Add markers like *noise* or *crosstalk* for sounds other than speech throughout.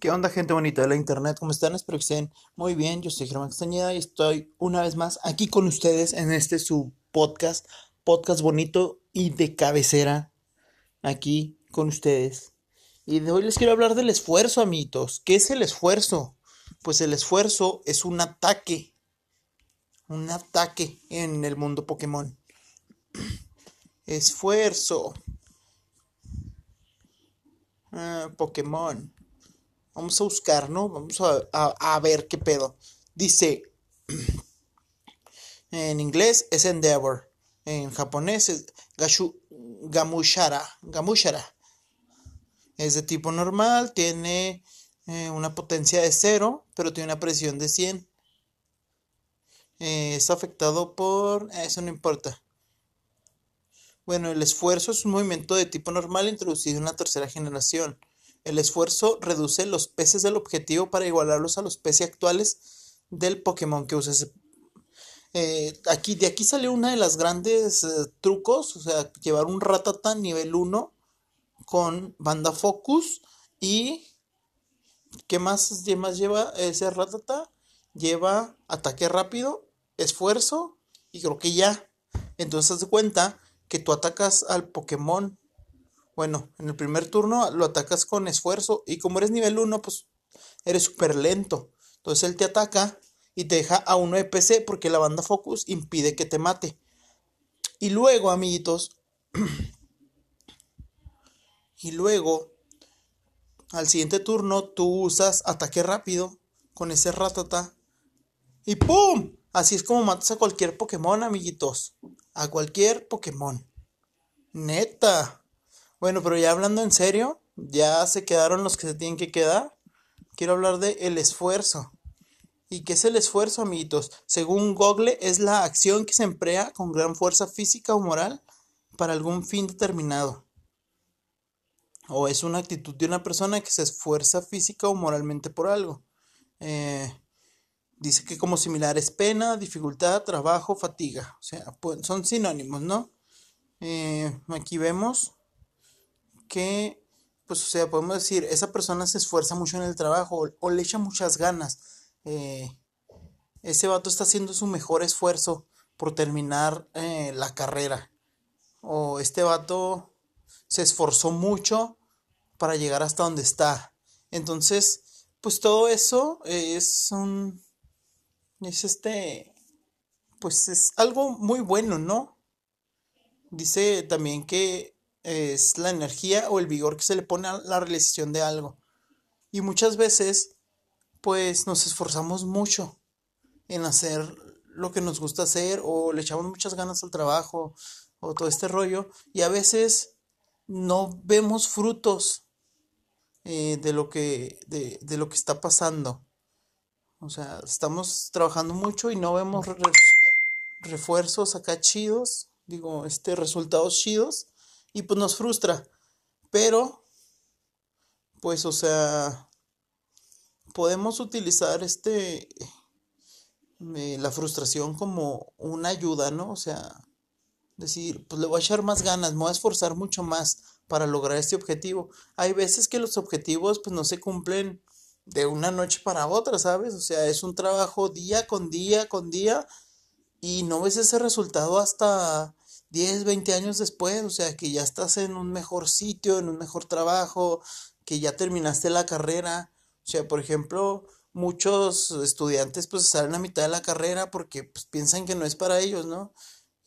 ¿Qué onda, gente bonita de la internet? ¿Cómo están? Espero que estén muy bien. Yo soy Germán Castañeda y estoy una vez más aquí con ustedes en este su podcast, podcast bonito y de cabecera, aquí con ustedes. Y de hoy les quiero hablar del esfuerzo, amiguitos. ¿Qué es el esfuerzo? Pues el esfuerzo es un ataque, un ataque en el mundo Pokémon. *clears throat* Esfuerzo. Ah, Pokémon. Vamos a buscar, ¿no? Vamos a, ver qué pedo. Dice, *clears throat* en inglés es Endeavor. En japonés es gashu, Gamushara. Gamushara. Es de tipo normal, tiene eh, una potencia de 0, pero tiene una presión de 100. Eh, es afectado por... Eso no importa. Bueno, el esfuerzo es un movimiento de tipo normal introducido en la tercera generación. El esfuerzo reduce los peces del objetivo para igualarlos a los peces actuales del Pokémon que uses. Eh, aquí, de aquí sale una de las grandes eh, trucos, o sea, llevar un Ratata nivel 1 con banda Focus y ¿qué más, qué más lleva ese Ratata? Lleva ataque rápido, esfuerzo y creo que ya. Entonces de cuenta que tú atacas al Pokémon. Bueno, en el primer turno lo atacas con esfuerzo y como eres nivel 1, pues eres súper lento. Entonces él te ataca y te deja a 1 de PC porque la banda Focus impide que te mate. Y luego, amiguitos, *clears throat* y luego, al siguiente turno, tú usas ataque rápido con ese ratata y ¡pum! Así es como matas a cualquier Pokémon, amiguitos a cualquier Pokémon. Neta. Bueno, pero ya hablando en serio, ya se quedaron los que se tienen que quedar. Quiero hablar de el esfuerzo. ¿Y qué es el esfuerzo, amiguitos? Según Google, es la acción que se emplea con gran fuerza física o moral para algún fin determinado. O es una actitud de una persona que se esfuerza física o moralmente por algo. Eh, Dice que como similar es pena, dificultad, trabajo, fatiga. O sea, pues, son sinónimos, ¿no? Eh, aquí vemos que, pues, o sea, podemos decir, esa persona se esfuerza mucho en el trabajo o, le echa muchas ganas. Eh, ese vato está haciendo su mejor esfuerzo por terminar eh, la carrera. O este vato se esforzó mucho para llegar hasta donde está. Entonces, pues todo eso es un es este, pues es algo muy bueno, ¿no? Dice también que es la energía o el vigor que se le pone a la realización de algo. Y muchas veces, pues nos esforzamos mucho en hacer lo que nos gusta hacer o le echamos muchas ganas al trabajo o todo este rollo y a veces no vemos frutos eh, de lo que de, de, lo que está pasando o sea, estamos trabajando mucho y no vemos refuerzos acá chidos, digo, este, resultados chidos, y pues nos frustra. Pero, pues, o sea, podemos utilizar este, eh, la frustración como una ayuda, ¿no? O sea, decir, pues le voy a echar más ganas, me voy a esforzar mucho más para lograr este objetivo. Hay veces que los objetivos pues no se cumplen de una noche para otra, ¿sabes? O sea, es un trabajo día con día con día y no ves ese resultado hasta 10, 20 años después, o sea, que ya estás en un mejor sitio, en un mejor trabajo, que ya terminaste la carrera. O sea, por ejemplo, muchos estudiantes pues salen a mitad de la carrera porque pues, piensan que no es para ellos, ¿no?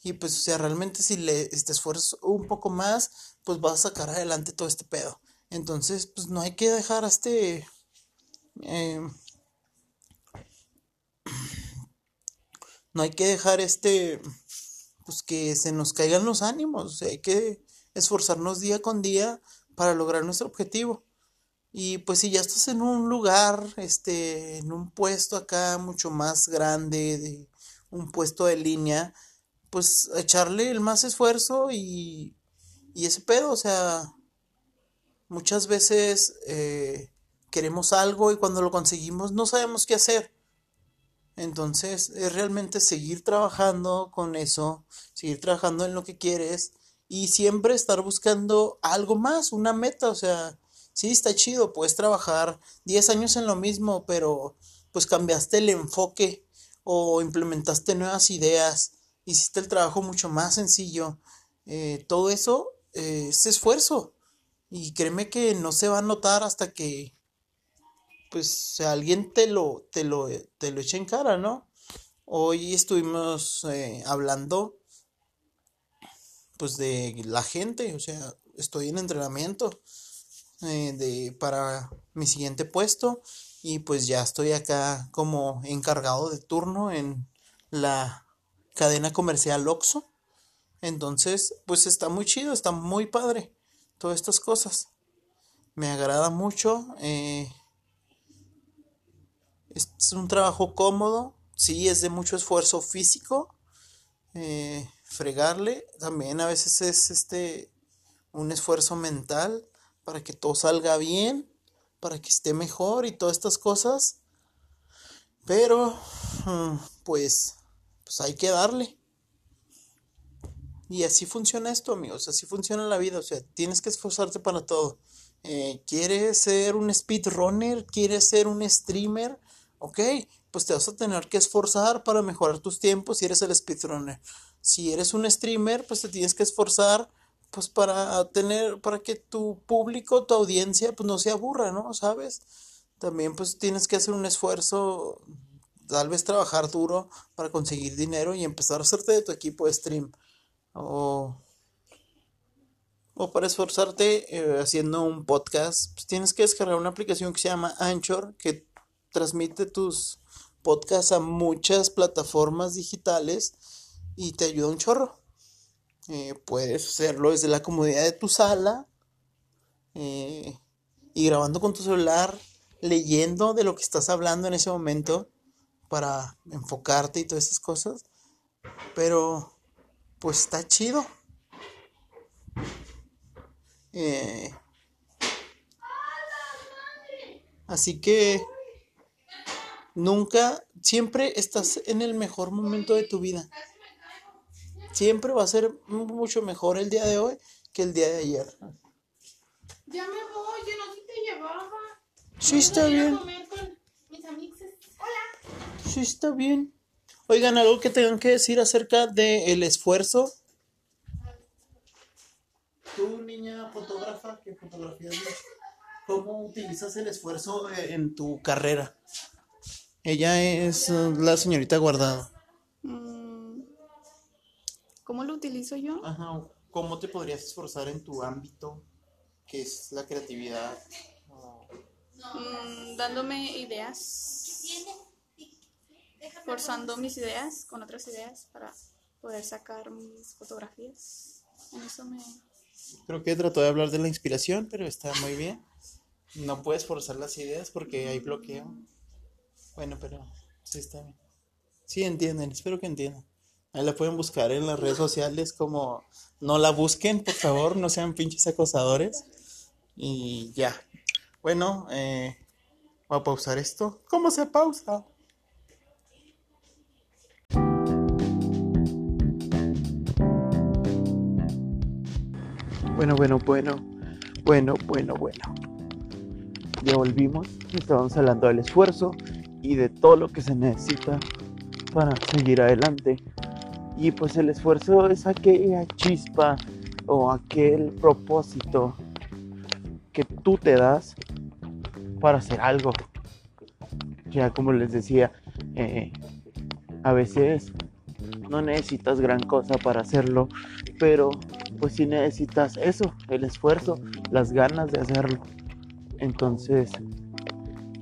Y pues, o sea, realmente si le te esfuerzas un poco más, pues vas a sacar adelante todo este pedo. Entonces, pues no hay que dejar a este eh, no hay que dejar este, pues que se nos caigan los ánimos, hay que esforzarnos día con día para lograr nuestro objetivo. Y pues si ya estás en un lugar, este, en un puesto acá mucho más grande, de un puesto de línea, pues echarle el más esfuerzo y, y ese pedo, o sea, muchas veces eh, queremos algo y cuando lo conseguimos no sabemos qué hacer. Entonces es realmente seguir trabajando con eso, seguir trabajando en lo que quieres y siempre estar buscando algo más, una meta, o sea, Sí, está chido, puedes trabajar 10 años en lo mismo, pero pues cambiaste el enfoque o implementaste nuevas ideas, hiciste el trabajo mucho más sencillo. Eh, todo eso eh, es esfuerzo. Y créeme que no se va a notar hasta que pues alguien te lo, te lo, te lo eche en cara, ¿no? Hoy estuvimos eh, hablando pues de la gente, o sea, estoy en entrenamiento de, para mi siguiente puesto y pues ya estoy acá como encargado de turno en la cadena comercial Oxxo. Entonces, pues está muy chido, está muy padre todas estas cosas. Me agrada mucho. Eh, es un trabajo cómodo. Sí, es de mucho esfuerzo físico. Eh, fregarle. También a veces es este un esfuerzo mental para que todo salga bien, para que esté mejor y todas estas cosas. Pero, mm, pues, pues hay que darle. Y así funciona esto, amigos, así funciona la vida, o sea, tienes que esforzarte para todo. Eh, ¿Quieres ser un speedrunner? ¿Quieres ser un streamer? Ok, pues te vas a tener que esforzar para mejorar tus tiempos si eres el speedrunner. Si eres un streamer, pues te tienes que esforzar pues para tener, para que tu público, tu audiencia, pues no se aburra, ¿no? ¿Sabes? También pues tienes que hacer un esfuerzo, tal vez trabajar duro para conseguir dinero y empezar a hacerte de tu equipo de stream o, para esforzarte eh, haciendo un podcast, pues tienes que descargar una aplicación que se llama Anchor, que transmite tus podcasts a muchas plataformas digitales y te ayuda un chorro. Eh, puedes hacerlo desde la comodidad de tu sala eh, y grabando con tu celular, leyendo de lo que estás hablando en ese momento para enfocarte y todas esas cosas. Pero pues está chido. Eh, así que nunca, siempre estás en el mejor momento de tu vida. Siempre va a ser mucho mejor el día de hoy que el día de ayer. Ya me voy, yo no te llevaba. Sí, está bien. Sí, está bien. Oigan, algo que tengan que decir acerca del esfuerzo. Tú, niña fotógrafa, que fotografías, ¿cómo utilizas el esfuerzo en tu carrera? Ella es la señorita Guardado. Mm, ¿Cómo lo utilizo yo? Ajá, ¿cómo te podrías esforzar en tu ámbito, que es la creatividad? Mm, dándome ideas forzando mis ideas con otras ideas para poder sacar mis fotografías. En eso me... Creo que trató de hablar de la inspiración, pero está muy bien. No puedes forzar las ideas porque hay bloqueo. Bueno, pero sí está bien. Sí entienden, espero que entiendan. Ahí la pueden buscar en las redes sociales como no la busquen, por favor, no sean pinches acosadores. Y ya. Bueno, eh, voy a pausar esto. ¿Cómo se pausa? Bueno, bueno, bueno, bueno, bueno, bueno. Ya volvimos, estábamos hablando del esfuerzo y de todo lo que se necesita para seguir adelante. Y pues el esfuerzo es aquella chispa o aquel propósito que tú te das para hacer algo. Ya como les decía, eh, a veces no necesitas gran cosa para hacerlo, pero pues si necesitas eso, el esfuerzo, las ganas de hacerlo. Entonces,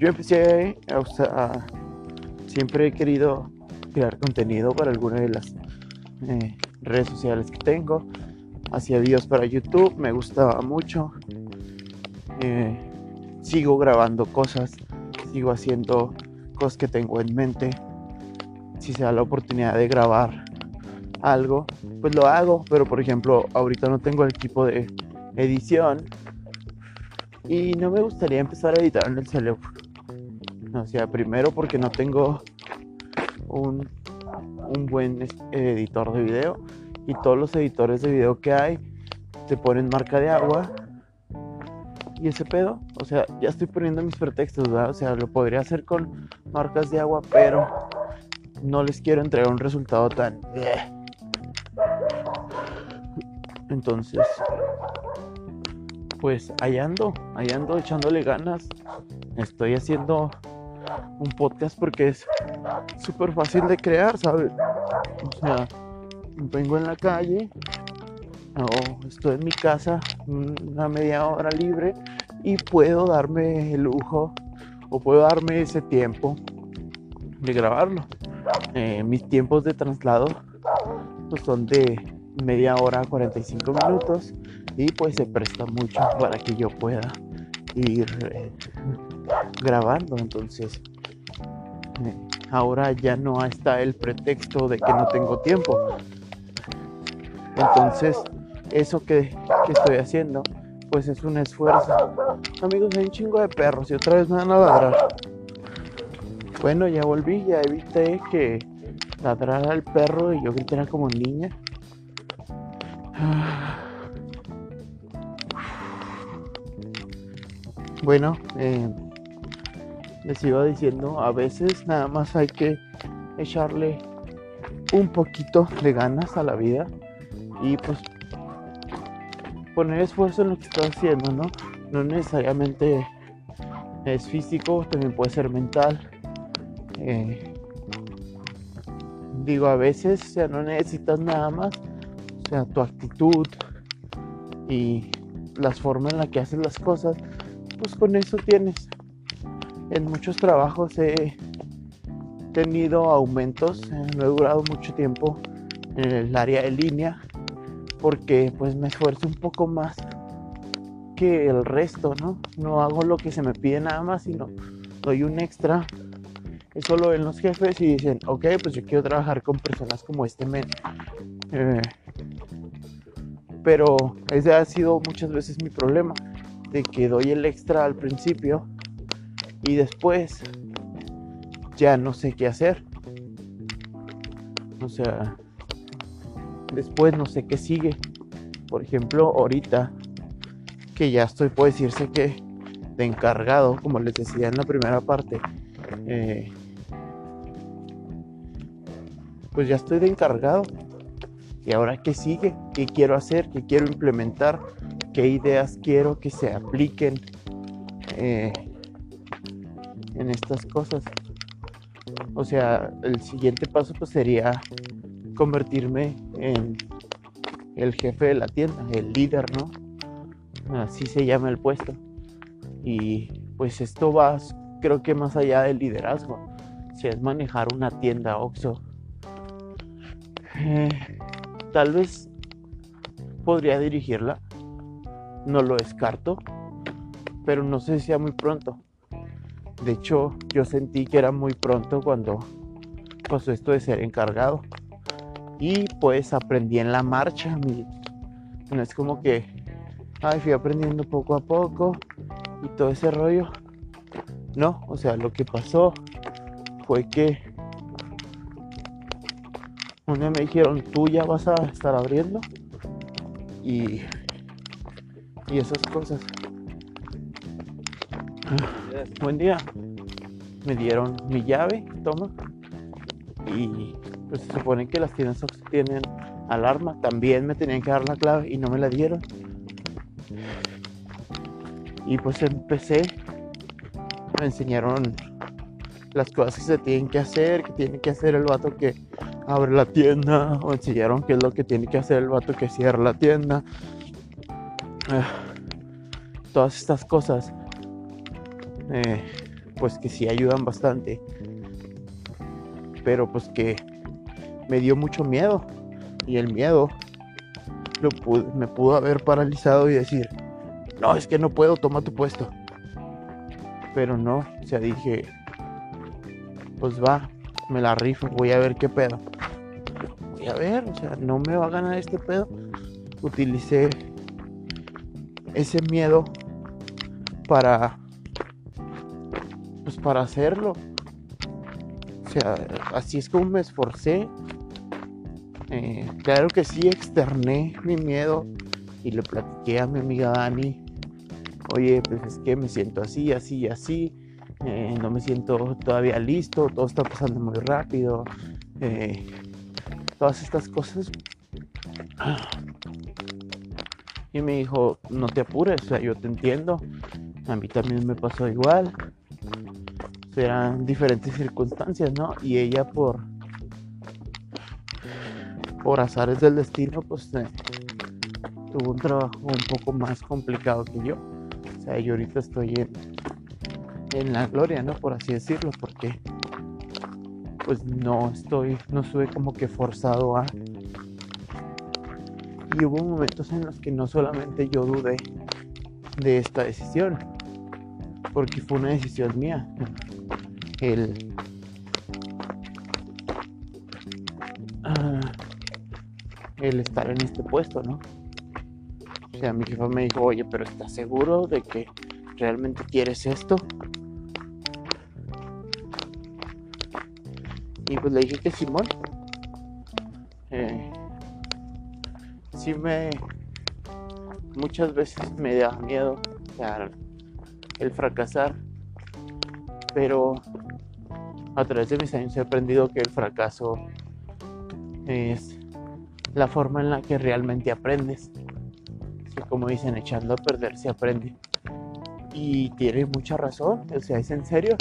yo empecé a, usar, siempre he querido crear contenido para alguna de las eh, redes sociales que tengo. Hacía videos para YouTube, me gustaba mucho. Eh, sigo grabando cosas, sigo haciendo cosas que tengo en mente. Si se da la oportunidad de grabar algo, pues lo hago, pero por ejemplo, ahorita no tengo el equipo de edición y no me gustaría empezar a editar en el teléfono. O sea, primero porque no tengo un, un buen editor de video y todos los editores de video que hay te ponen marca de agua y ese pedo, o sea, ya estoy poniendo mis pretextos, ¿verdad? O sea, lo podría hacer con marcas de agua, pero no les quiero entregar un resultado tan... Entonces, pues allá ando, allá ando echándole ganas. Estoy haciendo un podcast porque es súper fácil de crear, ¿sabes? O sea, vengo en la calle, o estoy en mi casa una media hora libre y puedo darme el lujo o puedo darme ese tiempo de grabarlo. Eh, mis tiempos de traslado pues, son de media hora 45 minutos y pues se presta mucho para que yo pueda ir eh, grabando entonces eh, ahora ya no está el pretexto de que no tengo tiempo. Entonces eso que, estoy haciendo pues es un esfuerzo. Amigos hay un chingo de perros y otra vez me van a ladrar. Bueno ya volví ya evité que ladrara al perro y yo gritara como niña. *sighs* Bueno, eh, les iba diciendo, a veces nada más hay que echarle un poquito de ganas a la vida y pues poner esfuerzo en lo que estás haciendo, ¿no? No necesariamente es físico, también puede ser mental. Eh, digo, a veces, o sea, no necesitas nada más, o sea, tu actitud y las formas en las que haces las cosas pues con eso tienes. En muchos trabajos he tenido aumentos, eh, no he durado mucho tiempo en el área de línea porque pues me esfuerzo un poco más que el resto, ¿no? No hago lo que se me pide nada más, sino doy un extra. Eso lo ven los jefes y dicen, ok, pues yo quiero trabajar con personas como este men. Eh, pero ese ha sido muchas veces mi problema de que doy el extra al principio y después ya no sé qué hacer. O sea, después no sé qué sigue. Por ejemplo, ahorita que ya estoy, puede decirse que de encargado, como les decía en la primera parte, eh, pues ya estoy de encargado. ¿Y ahora qué sigue? ¿Qué quiero hacer? ¿Qué quiero implementar? qué ideas quiero que se apliquen eh, en estas cosas. O sea, el siguiente paso pues sería convertirme en el jefe de la tienda, el líder, ¿no? Así se llama el puesto. Y pues esto va, creo que más allá del liderazgo. Si es manejar una tienda OXO. Eh, tal vez podría dirigirla no lo descarto, pero no sé si sea muy pronto. De hecho, yo sentí que era muy pronto cuando pasó esto de ser encargado. Y pues aprendí en la marcha. No es como que, ay, fui aprendiendo poco a poco y todo ese rollo. No, o sea, lo que pasó fue que un me dijeron, tú ya vas a estar abriendo. Y y esas cosas. Buen día. Me dieron mi llave, toma. Y pues se supone que las tiendas tienen alarma. También me tenían que dar la clave y no me la dieron. Y pues empecé. Me enseñaron las cosas que se tienen que hacer, que tiene que hacer el vato que abre la tienda. O enseñaron qué es lo que tiene que hacer el vato que cierra la tienda Ah, todas estas cosas, eh, pues que sí ayudan bastante, pero pues que me dio mucho miedo y el miedo me pudo haber paralizado y decir, no, es que no puedo, toma tu puesto. Pero no, o sea, dije, pues va, me la rifo, voy a ver qué pedo. Voy a ver, o sea, no me va a ganar este pedo. Utilicé ese miedo para para hacerlo. O sea así es como me esforcé. Eh, claro que sí externé mi miedo y le platiqué a mi amiga Dani. Oye, pues es que me siento así, así, así, eh, no me siento todavía listo, todo está pasando muy rápido, eh, todas estas cosas. Y me dijo, no te apures, o sea, yo te entiendo, a mí también me pasó igual, serán diferentes circunstancias, ¿no? Y ella por por azares del destino, pues eh, tuvo un trabajo un poco más complicado que yo. O sea, yo ahorita estoy en, en la gloria, ¿no? Por así decirlo, porque pues no estoy, no estuve como que forzado a... Y hubo momentos en los que no solamente yo dudé de esta decisión, porque fue una decisión mía. El... ah, el estar en este puesto, ¿no? O sea, mi jefa me dijo, oye, pero ¿estás seguro de que realmente quieres esto? Y pues le dije que Simón. Eh, sí me... Muchas veces me da miedo o sea, el fracasar, pero a través de mis años he aprendido que el fracaso es la forma en la que realmente aprendes. Como dicen, echando a perder se aprende. Y tiene mucha razón, o sea, es en serio.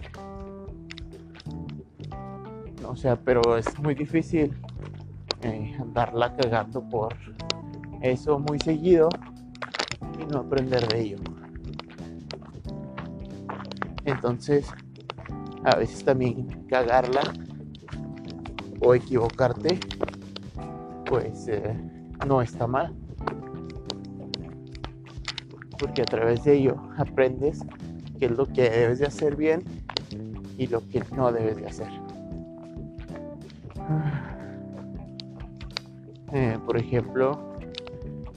O sea, pero es muy difícil eh, andarla cagando por eso muy seguido y no aprender de ello. Entonces, a veces también cagarla o equivocarte, pues eh, no está mal. Porque a través de ello aprendes qué es lo que debes de hacer bien y lo que no debes de hacer. Eh, por ejemplo,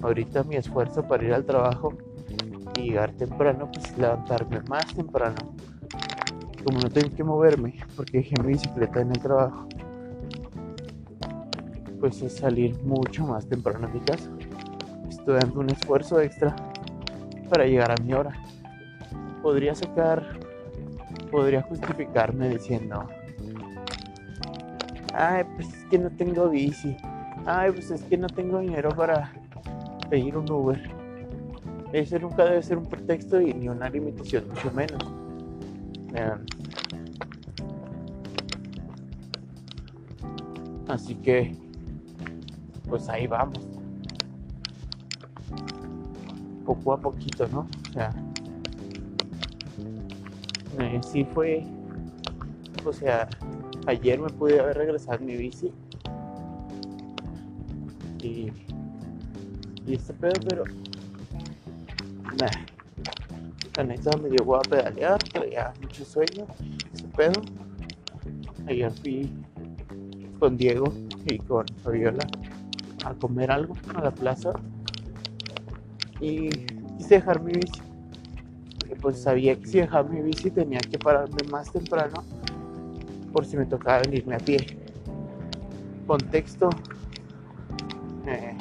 ahorita mi esfuerzo para ir al trabajo y llegar temprano, pues levantarme más temprano. Como no tengo que moverme porque dejé mi bicicleta en el trabajo, pues es salir mucho más temprano a mi casa. Estoy dando un esfuerzo extra para llegar a mi hora. Podría sacar, podría justificarme diciendo, ay, pues es que no tengo bici, ay, pues es que no tengo dinero para pedir un Uber. Ese nunca debe ser un pretexto y ni una limitación, mucho menos. Em, así que, pues ahí vamos. Poco a poquito, ¿no? O sea, eh, sí fue, o sea, ayer me pude haber regresado mi bici. Y, y este pedo, pero Nah. La neta me llegó a pedalear, traía mucho sueño, ese pedo. Ayer fui con Diego y con Fabiola a comer algo a la plaza y quise dejar mi bici. Porque pues sabía que si dejaba mi bici tenía que pararme más temprano por si me tocaba venirme a pie. Contexto. Eh,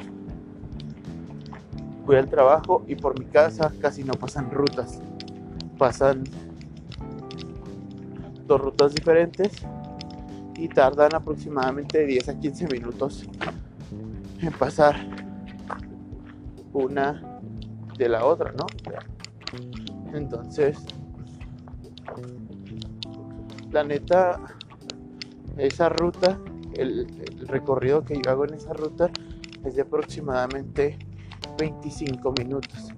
voy al trabajo y por mi casa casi no pasan rutas. Pasan dos rutas diferentes y tardan aproximadamente 10 a 15 minutos en pasar una de la otra, ¿no? Entonces, la neta, esa ruta, el, el recorrido que yo hago en esa ruta es de aproximadamente 25 minutos.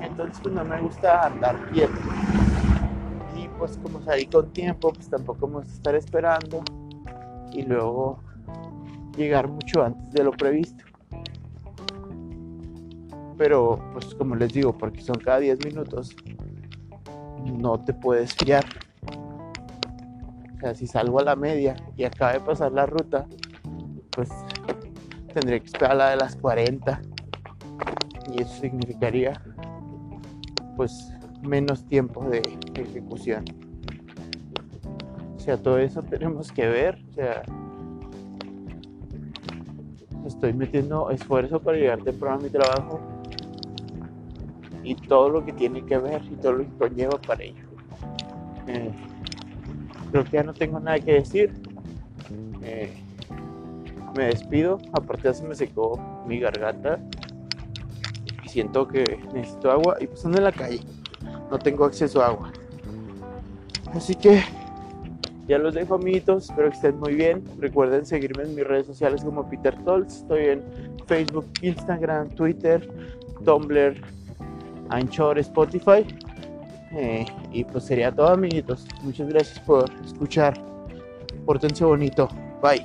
Entonces pues no me gusta andar quieto. Pues como salí con tiempo, pues tampoco me gusta estar esperando. Y luego llegar mucho antes de lo previsto. Pero pues como les digo, porque son cada 10 minutos, no te puedes fiar. O sea, si salgo a la media y acaba de pasar la ruta, pues tendría que esperar la de las 40 y eso significaría pues menos tiempo de ejecución o sea todo eso tenemos que ver o sea estoy metiendo esfuerzo para llegar temprano a mi trabajo y todo lo que tiene que ver y todo lo que conlleva para ello. Eh, creo que ya no tengo nada que decir. Eh, me despido. Aparte ya se me secó mi garganta y siento que necesito agua y pues ando en la calle. No tengo acceso a agua. Así que ya los dejo amiguitos, espero que estén muy bien. Recuerden seguirme en mis redes sociales como Peter Tolz. Estoy en Facebook, Instagram, Twitter, Tumblr, Anchor, Spotify. Eh, y pues sería todo amiguitos. Muchas gracias por escuchar. Portense bonito. Bye.